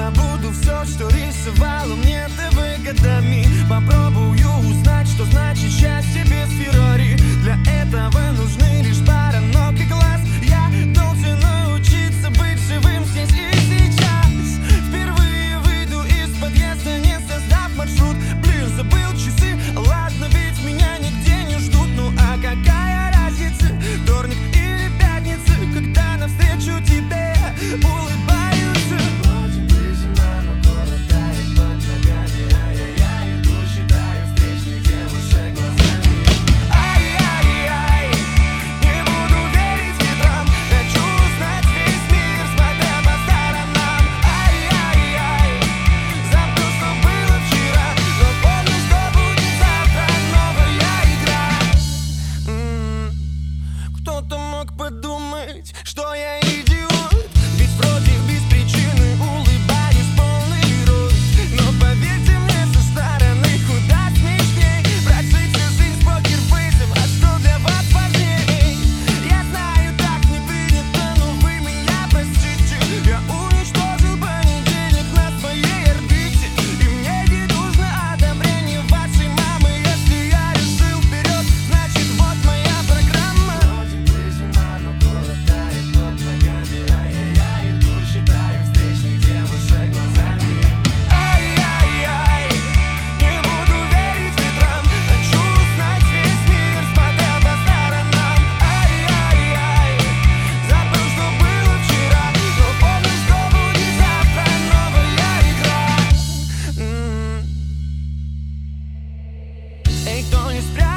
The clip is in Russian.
Забуду все, что рисовало мне ты Então espera.